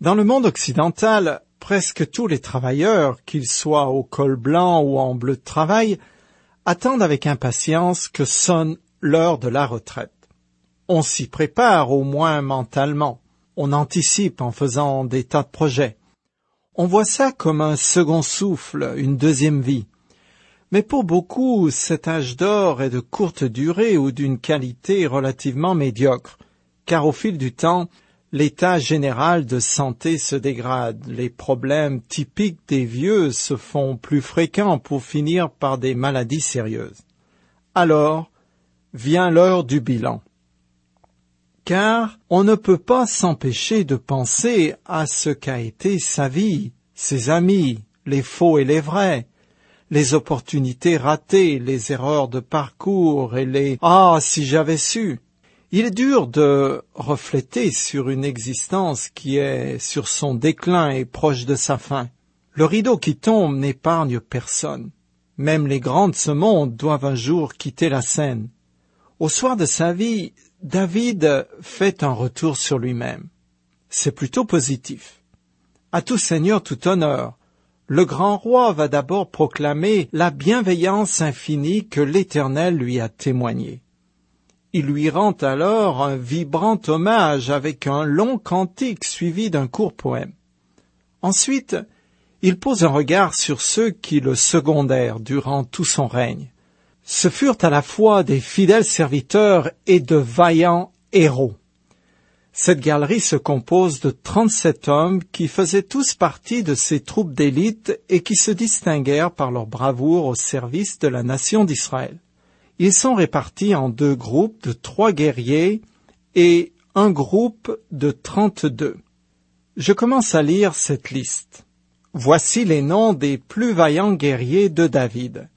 Dans le monde occidental, presque tous les travailleurs, qu'ils soient au col blanc ou en bleu de travail, attendent avec impatience que sonne l'heure de la retraite. On s'y prépare au moins mentalement, on anticipe en faisant des tas de projets. On voit ça comme un second souffle, une deuxième vie. Mais pour beaucoup, cet âge d'or est de courte durée ou d'une qualité relativement médiocre, car au fil du temps, l'état général de santé se dégrade, les problèmes typiques des vieux se font plus fréquents pour finir par des maladies sérieuses. Alors vient l'heure du bilan. Car on ne peut pas s'empêcher de penser à ce qu'a été sa vie, ses amis, les faux et les vrais, les opportunités ratées, les erreurs de parcours et les Ah si j'avais su. Il est dur de refléter sur une existence qui est sur son déclin et proche de sa fin. Le rideau qui tombe n'épargne personne. Même les grands de ce monde doivent un jour quitter la scène. Au soir de sa vie, David fait un retour sur lui-même. C'est plutôt positif. À tout seigneur tout honneur, le grand roi va d'abord proclamer la bienveillance infinie que l'Éternel lui a témoignée. Il lui rend alors un vibrant hommage avec un long cantique suivi d'un court poème. Ensuite, il pose un regard sur ceux qui le secondèrent durant tout son règne. Ce furent à la fois des fidèles serviteurs et de vaillants héros. Cette galerie se compose de trente-sept hommes qui faisaient tous partie de ces troupes d'élite et qui se distinguèrent par leur bravoure au service de la nation d'Israël. Ils sont répartis en deux groupes de trois guerriers et un groupe de trente-deux. Je commence à lire cette liste. Voici les noms des plus vaillants guerriers de David.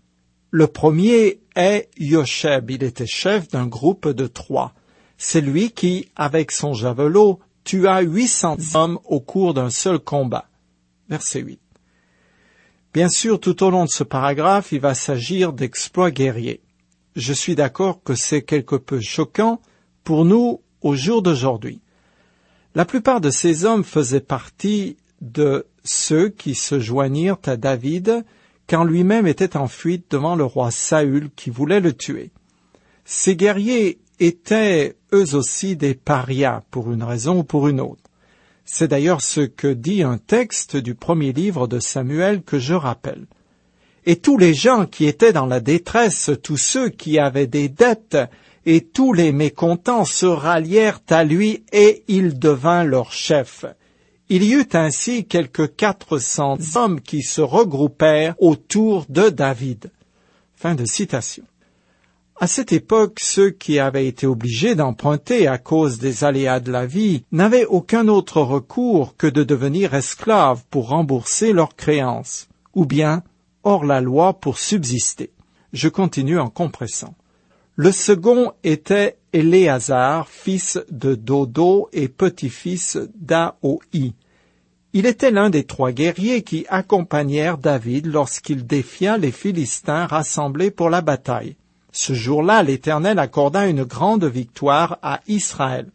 Le premier est Yosheb. Il était chef d'un groupe de trois. C'est lui qui, avec son javelot, tua huit cents hommes au cours d'un seul combat. Verset 8. Bien sûr, tout au long de ce paragraphe, il va s'agir d'exploits guerriers je suis d'accord que c'est quelque peu choquant pour nous au jour d'aujourd'hui. La plupart de ces hommes faisaient partie de ceux qui se joignirent à David quand lui-même était en fuite devant le roi Saül qui voulait le tuer. Ces guerriers étaient eux aussi des parias pour une raison ou pour une autre. C'est d'ailleurs ce que dit un texte du premier livre de Samuel que je rappelle. Et tous les gens qui étaient dans la détresse, tous ceux qui avaient des dettes, et tous les mécontents se rallièrent à lui et il devint leur chef. Il y eut ainsi quelques quatre cents hommes qui se regroupèrent autour de David. À cette époque, ceux qui avaient été obligés d'emprunter à cause des aléas de la vie n'avaient aucun autre recours que de devenir esclaves pour rembourser leurs créances, ou bien hors la loi pour subsister. Je continue en compressant. Le second était Éléazar, fils de Dodo et petit-fils d'Aoi. Il était l'un des trois guerriers qui accompagnèrent David lorsqu'il défia les Philistins rassemblés pour la bataille. Ce jour-là, l'Éternel accorda une grande victoire à Israël.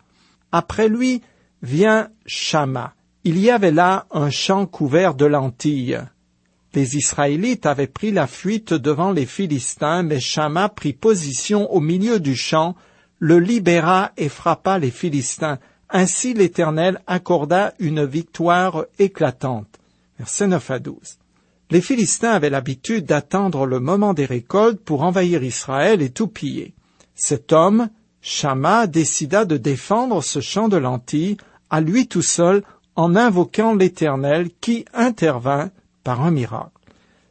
Après lui vient Shama. Il y avait là un champ couvert de lentilles. Les Israélites avaient pris la fuite devant les Philistins, mais Shama prit position au milieu du champ, le libéra et frappa les Philistins. Ainsi l'Éternel accorda une victoire éclatante. Verset 9 à 12. Les Philistins avaient l'habitude d'attendre le moment des récoltes pour envahir Israël et tout piller. Cet homme, Shama, décida de défendre ce champ de lentilles à lui tout seul en invoquant l'Éternel qui intervint par un miracle.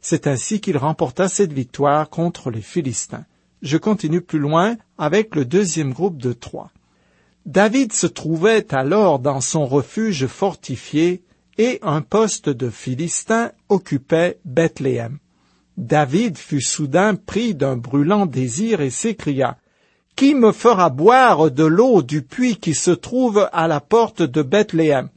C'est ainsi qu'il remporta cette victoire contre les Philistins. Je continue plus loin avec le deuxième groupe de trois. David se trouvait alors dans son refuge fortifié et un poste de Philistin occupait Bethléem. David fut soudain pris d'un brûlant désir et s'écria Qui me fera boire de l'eau du puits qui se trouve à la porte de Bethléem?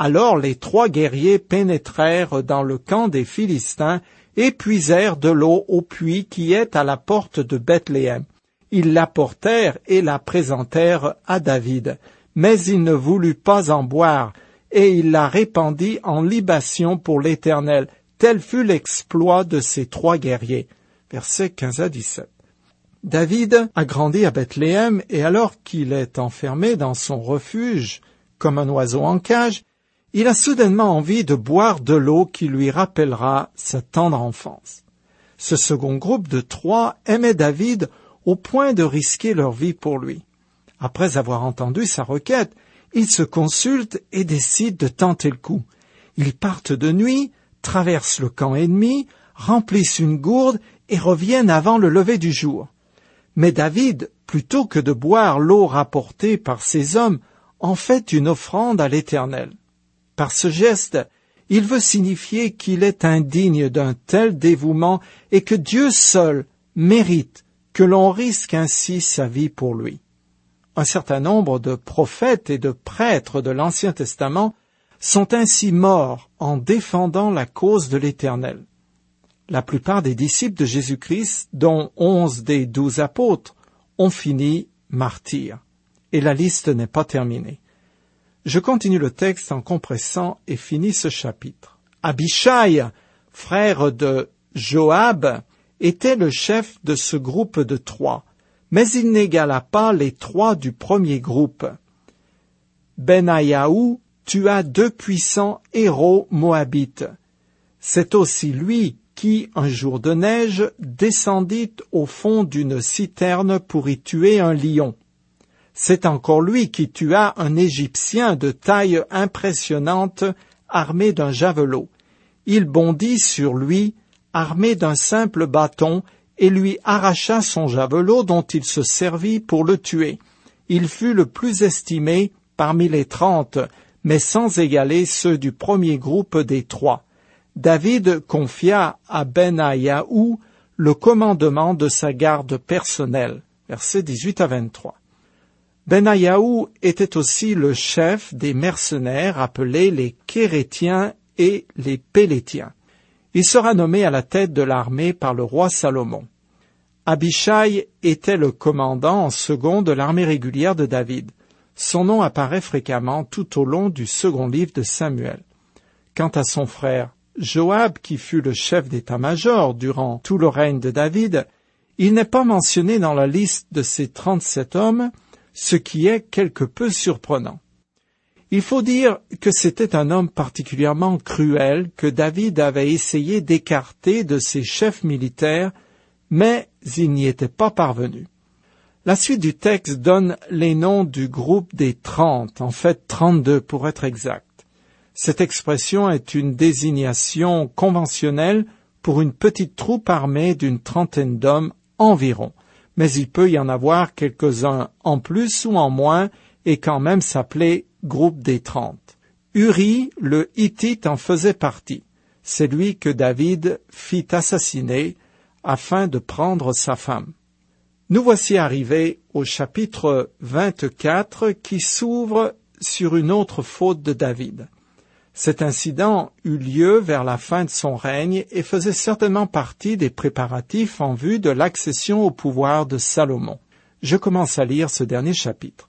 Alors les trois guerriers pénétrèrent dans le camp des Philistins et puisèrent de l'eau au puits qui est à la porte de Bethléem. Ils l'apportèrent et la présentèrent à David. Mais il ne voulut pas en boire, et il la répandit en libation pour l'Éternel. Tel fut l'exploit de ces trois guerriers. Versets 15 à 17. David a grandi à Bethléem et alors qu'il est enfermé dans son refuge comme un oiseau en cage, il a soudainement envie de boire de l'eau qui lui rappellera sa tendre enfance. Ce second groupe de trois aimait David au point de risquer leur vie pour lui. Après avoir entendu sa requête, ils se consultent et décident de tenter le coup. Ils partent de nuit, traversent le camp ennemi, remplissent une gourde et reviennent avant le lever du jour. Mais David, plutôt que de boire l'eau rapportée par ces hommes, en fait une offrande à l'Éternel. Par ce geste, il veut signifier qu'il est indigne d'un tel dévouement et que Dieu seul mérite que l'on risque ainsi sa vie pour lui. Un certain nombre de prophètes et de prêtres de l'Ancien Testament sont ainsi morts en défendant la cause de l'Éternel. La plupart des disciples de Jésus-Christ, dont onze des douze apôtres, ont fini martyrs. Et la liste n'est pas terminée. Je continue le texte en compressant et finis ce chapitre. Abishai, frère de Joab, était le chef de ce groupe de trois, mais il n'égala pas les trois du premier groupe. Benayahu tua deux puissants héros moabites. C'est aussi lui qui, un jour de neige, descendit au fond d'une citerne pour y tuer un lion. C'est encore lui qui tua un Égyptien de taille impressionnante armé d'un javelot. Il bondit sur lui armé d'un simple bâton, et lui arracha son javelot dont il se servit pour le tuer. Il fut le plus estimé parmi les trente, mais sans égaler ceux du premier groupe des trois. David confia à Benayahu le commandement de sa garde personnelle. Versets 18 à 23. Benayahu était aussi le chef des mercenaires appelés les Kérétiens et les Pélétiens. Il sera nommé à la tête de l'armée par le roi Salomon. Abishai était le commandant en second de l'armée régulière de David. Son nom apparaît fréquemment tout au long du second livre de Samuel. Quant à son frère Joab, qui fut le chef d'état-major durant tout le règne de David, il n'est pas mentionné dans la liste de ces trente-sept hommes, ce qui est quelque peu surprenant. Il faut dire que c'était un homme particulièrement cruel que David avait essayé d'écarter de ses chefs militaires, mais il n'y était pas parvenu. La suite du texte donne les noms du groupe des trente, en fait trente-deux pour être exact. Cette expression est une désignation conventionnelle pour une petite troupe armée d'une trentaine d'hommes environ, mais il peut y en avoir quelques-uns en plus ou en moins et quand même s'appeler groupe des trente. Uri, le Hittite, en faisait partie. C'est lui que David fit assassiner afin de prendre sa femme. Nous voici arrivés au chapitre 24 qui s'ouvre sur une autre faute de David. Cet incident eut lieu vers la fin de son règne et faisait certainement partie des préparatifs en vue de l'accession au pouvoir de Salomon. Je commence à lire ce dernier chapitre.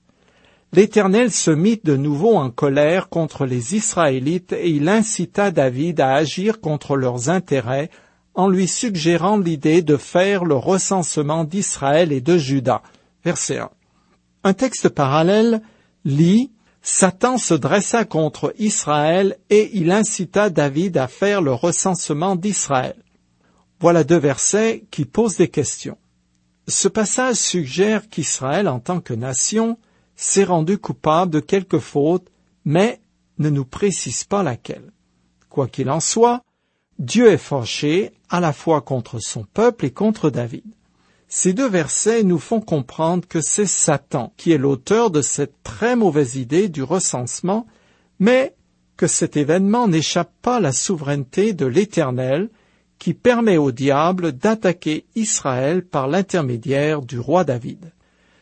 L'Éternel se mit de nouveau en colère contre les Israélites et il incita David à agir contre leurs intérêts en lui suggérant l'idée de faire le recensement d'Israël et de Juda. Verset 1. Un texte parallèle lit Satan se dressa contre Israël et il incita David à faire le recensement d'Israël. Voilà deux versets qui posent des questions. Ce passage suggère qu'Israël, en tant que nation, s'est rendu coupable de quelque faute, mais ne nous précise pas laquelle. Quoi qu'il en soit, Dieu est fâché à la fois contre son peuple et contre David. Ces deux versets nous font comprendre que c'est Satan qui est l'auteur de cette très mauvaise idée du recensement, mais que cet événement n'échappe pas à la souveraineté de l'Éternel qui permet au diable d'attaquer Israël par l'intermédiaire du roi David.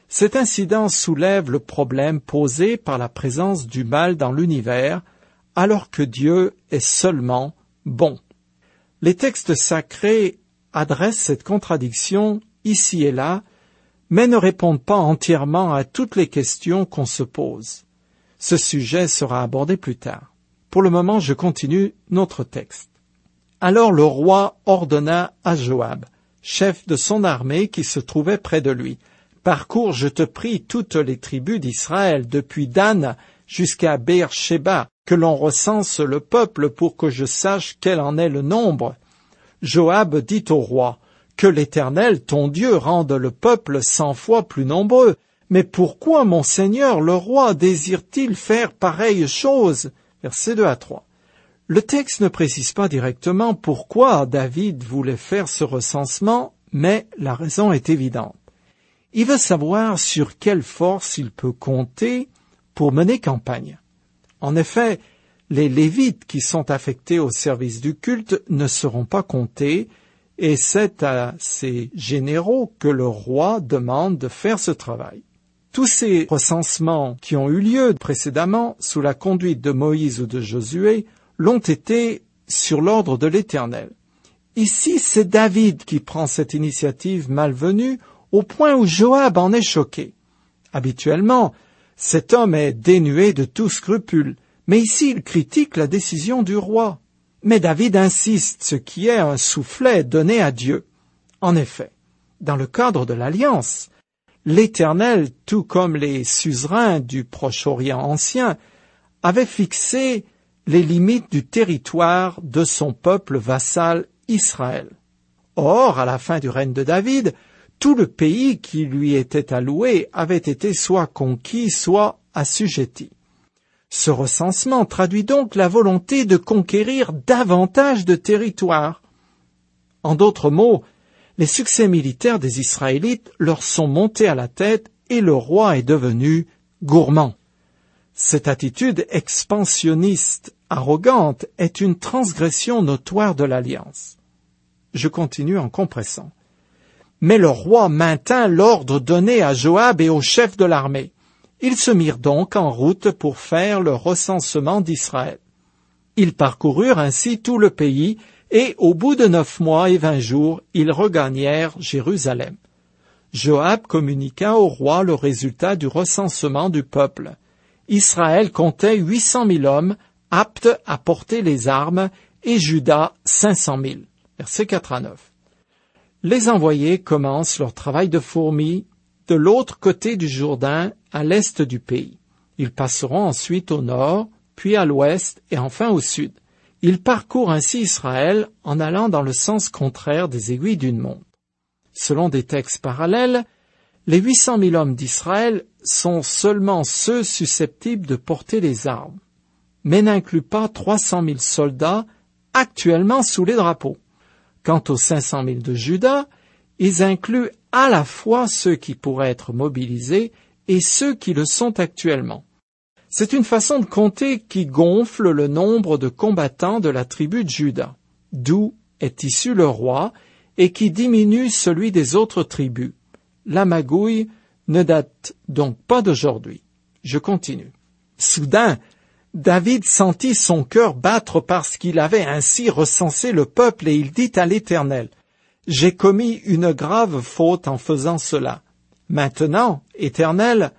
Cet incident soulève le problème posé par la présence du mal dans l'univers, alors que Dieu est seulement bon. Les textes sacrés adressent cette contradiction ici et là, mais ne répondent pas entièrement à toutes les questions qu'on se pose. Ce sujet sera abordé plus tard. Pour le moment, je continue notre texte. Alors le roi ordonna à Joab, chef de son armée qui se trouvait près de lui, Parcours, je te prie, toutes les tribus d'Israël, depuis Dan jusqu'à Beersheba, que l'on recense le peuple pour que je sache quel en est le nombre. Joab dit au roi, Que l'Éternel, ton Dieu, rende le peuple cent fois plus nombreux. Mais pourquoi, mon Seigneur, le roi, désire-t-il faire pareille chose? Versets 2 à 3. Le texte ne précise pas directement pourquoi David voulait faire ce recensement, mais la raison est évidente. Il veut savoir sur quelle force il peut compter pour mener campagne. En effet, les Lévites qui sont affectés au service du culte ne seront pas comptés, et c'est à ces généraux que le roi demande de faire ce travail. Tous ces recensements qui ont eu lieu précédemment sous la conduite de Moïse ou de Josué l'ont été sur l'ordre de l'Éternel. Ici, c'est David qui prend cette initiative malvenue au point où Joab en est choqué. Habituellement, cet homme est dénué de tout scrupule, mais ici il critique la décision du roi. Mais David insiste, ce qui est un soufflet donné à Dieu. En effet, dans le cadre de l'alliance, l'Éternel, tout comme les suzerains du Proche-Orient ancien, avait fixé les limites du territoire de son peuple vassal Israël. Or, à la fin du règne de David, tout le pays qui lui était alloué avait été soit conquis, soit assujetti. Ce recensement traduit donc la volonté de conquérir davantage de territoire. En d'autres mots, les succès militaires des Israélites leur sont montés à la tête et le roi est devenu gourmand. Cette attitude expansionniste, arrogante, est une transgression notoire de l'alliance. Je continue en compressant. Mais le roi maintint l'ordre donné à Joab et aux chefs de l'armée. Ils se mirent donc en route pour faire le recensement d'Israël. Ils parcoururent ainsi tout le pays, et au bout de neuf mois et vingt jours, ils regagnèrent Jérusalem. Joab communiqua au roi le résultat du recensement du peuple. Israël comptait huit cent mille hommes aptes à porter les armes, et Juda cinq cent mille. Verset 4 à 9. Les envoyés commencent leur travail de fourmi de l'autre côté du Jourdain, à l'est du pays. Ils passeront ensuite au nord, puis à l'ouest et enfin au sud. Ils parcourent ainsi Israël en allant dans le sens contraire des aiguilles d'une montre. Selon des textes parallèles, les huit cent mille hommes d'Israël sont seulement ceux susceptibles de porter les armes, mais n'incluent pas trois cent mille soldats actuellement sous les drapeaux. Quant aux 500 000 de Judas, ils incluent à la fois ceux qui pourraient être mobilisés et ceux qui le sont actuellement. C'est une façon de compter qui gonfle le nombre de combattants de la tribu de Judas, d'où est issu le roi, et qui diminue celui des autres tribus. La magouille ne date donc pas d'aujourd'hui. Je continue. Soudain, David sentit son cœur battre parce qu'il avait ainsi recensé le peuple et il dit à l'Éternel, J'ai commis une grave faute en faisant cela. Maintenant, Éternel,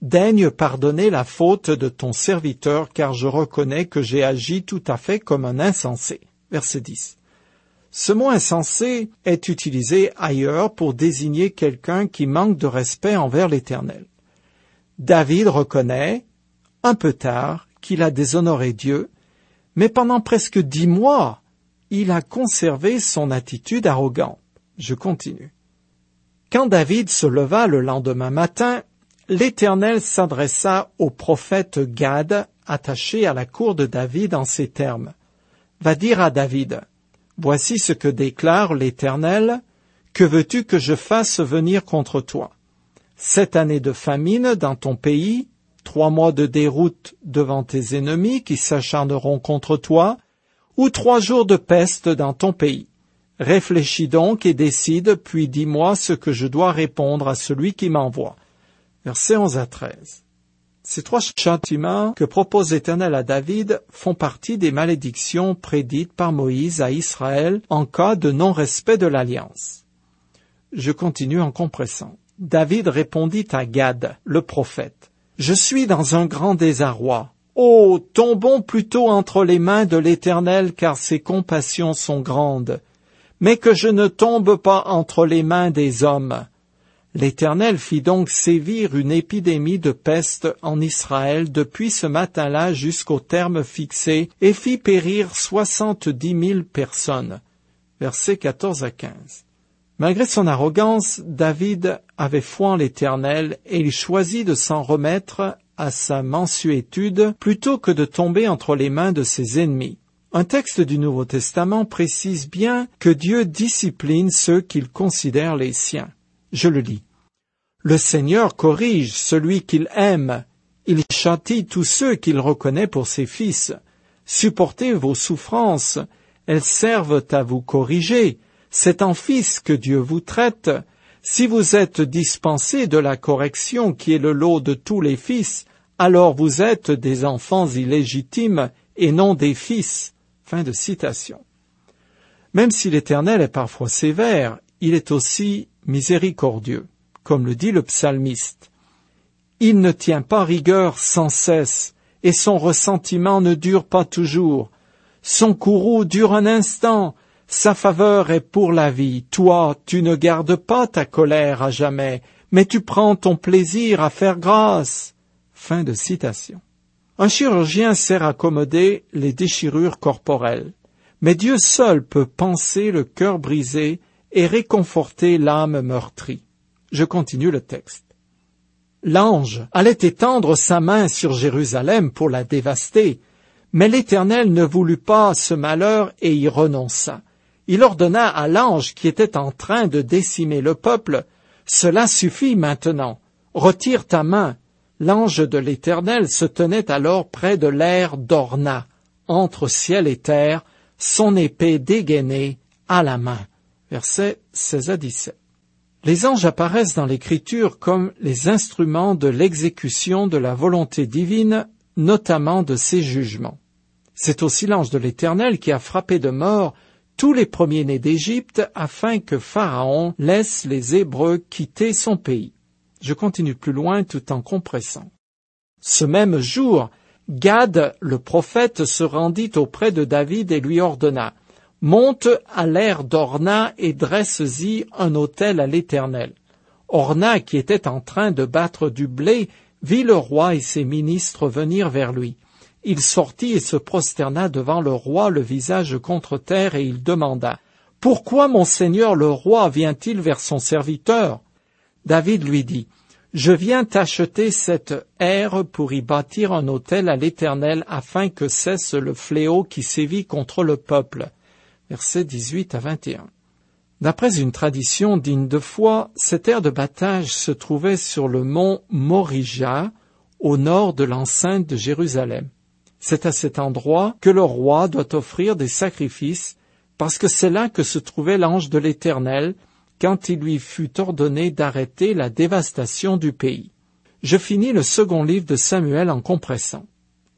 daigne pardonner la faute de ton serviteur car je reconnais que j'ai agi tout à fait comme un insensé. Verset 10. Ce mot insensé est utilisé ailleurs pour désigner quelqu'un qui manque de respect envers l'Éternel. David reconnaît, un peu tard, qu'il a déshonoré Dieu, mais pendant presque dix mois, il a conservé son attitude arrogante. Je continue. Quand David se leva le lendemain matin, l'Éternel s'adressa au prophète Gad, attaché à la cour de David en ces termes. Va dire à David, Voici ce que déclare l'Éternel, que veux-tu que je fasse venir contre toi? Cette année de famine dans ton pays, trois mois de déroute devant tes ennemis qui s'acharneront contre toi, ou trois jours de peste dans ton pays. Réfléchis donc et décide, puis dis-moi ce que je dois répondre à celui qui m'envoie. Versets 11 à 13. Ces trois châtiments que propose l'Éternel à David font partie des malédictions prédites par Moïse à Israël en cas de non-respect de l'alliance. Je continue en compressant. David répondit à Gad, le prophète. Je suis dans un grand désarroi. Oh, tombons plutôt entre les mains de l'Éternel, car ses compassions sont grandes. Mais que je ne tombe pas entre les mains des hommes. L'Éternel fit donc sévir une épidémie de peste en Israël depuis ce matin-là jusqu'au terme fixé et fit périr soixante-dix mille personnes. Versets 14 à 15. Malgré son arrogance, David avait foi en l'Éternel et il choisit de s'en remettre à sa mansuétude plutôt que de tomber entre les mains de ses ennemis. Un texte du Nouveau Testament précise bien que Dieu discipline ceux qu'il considère les siens. Je le lis. Le Seigneur corrige celui qu'il aime. Il châtie tous ceux qu'il reconnaît pour ses fils. Supportez vos souffrances. Elles servent à vous corriger. C'est en fils que Dieu vous traite. Si vous êtes dispensé de la correction qui est le lot de tous les fils, alors vous êtes des enfants illégitimes et non des fils. Fin de citation. Même si l'Éternel est parfois sévère, il est aussi miséricordieux, comme le dit le psalmiste. Il ne tient pas rigueur sans cesse, et son ressentiment ne dure pas toujours. Son courroux dure un instant, sa faveur est pour la vie. Toi, tu ne gardes pas ta colère à jamais, mais tu prends ton plaisir à faire grâce. Fin de citation. Un chirurgien sert à accommoder les déchirures corporelles, mais Dieu seul peut penser le cœur brisé et réconforter l'âme meurtrie. Je continue le texte. L'ange allait étendre sa main sur Jérusalem pour la dévaster, mais l'Éternel ne voulut pas ce malheur et y renonça. Il ordonna à l'ange qui était en train de décimer le peuple, Cela suffit maintenant, retire ta main. L'ange de l'Éternel se tenait alors près de l'air d'Orna, entre ciel et terre, son épée dégainée à la main. Versets 16 à 17. Les anges apparaissent dans l'Écriture comme les instruments de l'exécution de la volonté divine, notamment de ses jugements. C'est aussi l'ange de l'Éternel qui a frappé de mort tous les premiers-nés d'Égypte afin que Pharaon laisse les Hébreux quitter son pays. Je continue plus loin tout en compressant. Ce même jour, Gad, le prophète, se rendit auprès de David et lui ordonna Monte à l'air d'Orna et dresse-y un autel à l'Éternel. Orna, qui était en train de battre du blé, vit le roi et ses ministres venir vers lui. Il sortit et se prosterna devant le roi le visage contre terre et il demanda Pourquoi mon seigneur le roi vient-il vers son serviteur? David lui dit Je viens t'acheter cette aire pour y bâtir un autel à l'Éternel afin que cesse le fléau qui sévit contre le peuple versets 18 à 21. D'après une tradition digne de foi, cette aire de battage se trouvait sur le mont Morija, au nord de l'enceinte de Jérusalem. C'est à cet endroit que le roi doit offrir des sacrifices, parce que c'est là que se trouvait l'ange de l'Éternel, quand il lui fut ordonné d'arrêter la dévastation du pays. Je finis le second livre de Samuel en compressant.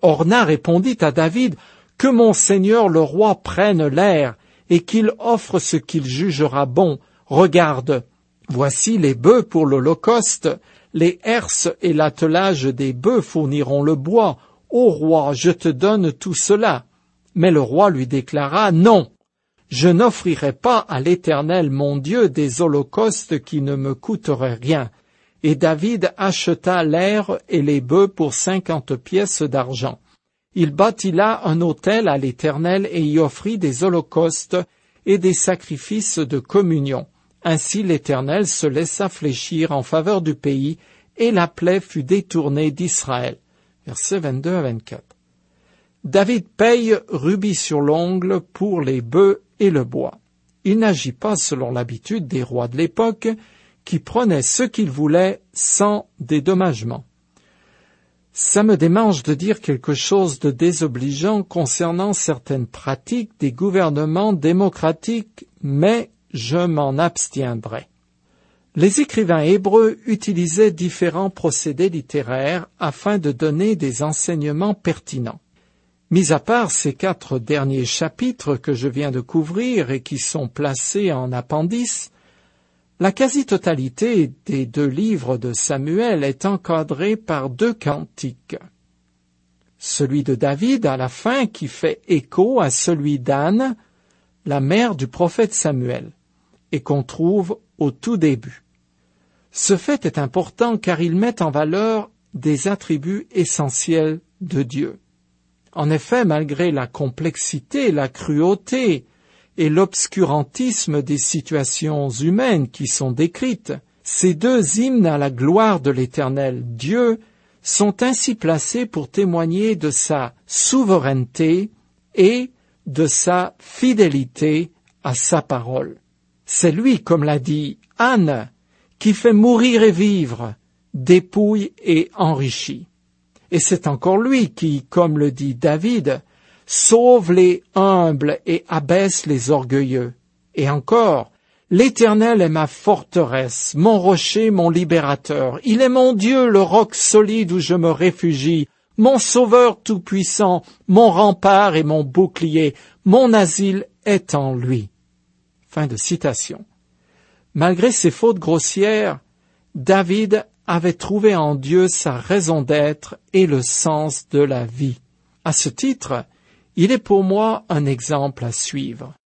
Orna répondit à David, que mon Seigneur le roi prenne l'air et qu'il offre ce qu'il jugera bon. Regarde, voici les bœufs pour l'Holocauste, les herses et l'attelage des bœufs fourniront le bois. Ô roi, je te donne tout cela. Mais le roi lui déclara Non, je n'offrirai pas à l'Éternel mon Dieu des holocaustes qui ne me coûteraient rien. Et David acheta l'air et les bœufs pour cinquante pièces d'argent. Il bâtit là un autel à l'Éternel et y offrit des holocaustes et des sacrifices de communion. Ainsi l'Éternel se laissa fléchir en faveur du pays, et la plaie fut détournée d'Israël. Versets 22 à 24. David paye rubis sur l'ongle pour les bœufs et le bois. Il n'agit pas selon l'habitude des rois de l'époque, qui prenaient ce qu'ils voulaient sans dédommagement. Ça me démange de dire quelque chose de désobligeant concernant certaines pratiques des gouvernements démocratiques, mais je m'en abstiendrai. Les écrivains hébreux utilisaient différents procédés littéraires afin de donner des enseignements pertinents. Mis à part ces quatre derniers chapitres que je viens de couvrir et qui sont placés en appendice, La quasi-totalité des deux livres de Samuel est encadrée par deux cantiques. Celui de David à la fin qui fait écho à celui d'Anne, la mère du prophète Samuel, et qu'on trouve au tout début. Ce fait est important car il met en valeur des attributs essentiels de Dieu. En effet, malgré la complexité, la cruauté, et l'obscurantisme des situations humaines qui sont décrites, ces deux hymnes à la gloire de l'Éternel Dieu sont ainsi placés pour témoigner de sa souveraineté et de sa fidélité à sa parole. C'est lui, comme l'a dit Anne, qui fait mourir et vivre, dépouille et enrichit. Et c'est encore lui qui, comme le dit David, sauve les humbles et abaisse les orgueilleux. Et encore, L'Éternel est ma forteresse, mon rocher, mon libérateur. Il est mon Dieu, le roc solide où je me réfugie, mon sauveur tout-puissant, mon rempart et mon bouclier. Mon asile est en lui. Fin de citation. Malgré ses fautes grossières, David avait trouvé en Dieu sa raison d'être et le sens de la vie. À ce titre, il est pour moi un exemple à suivre.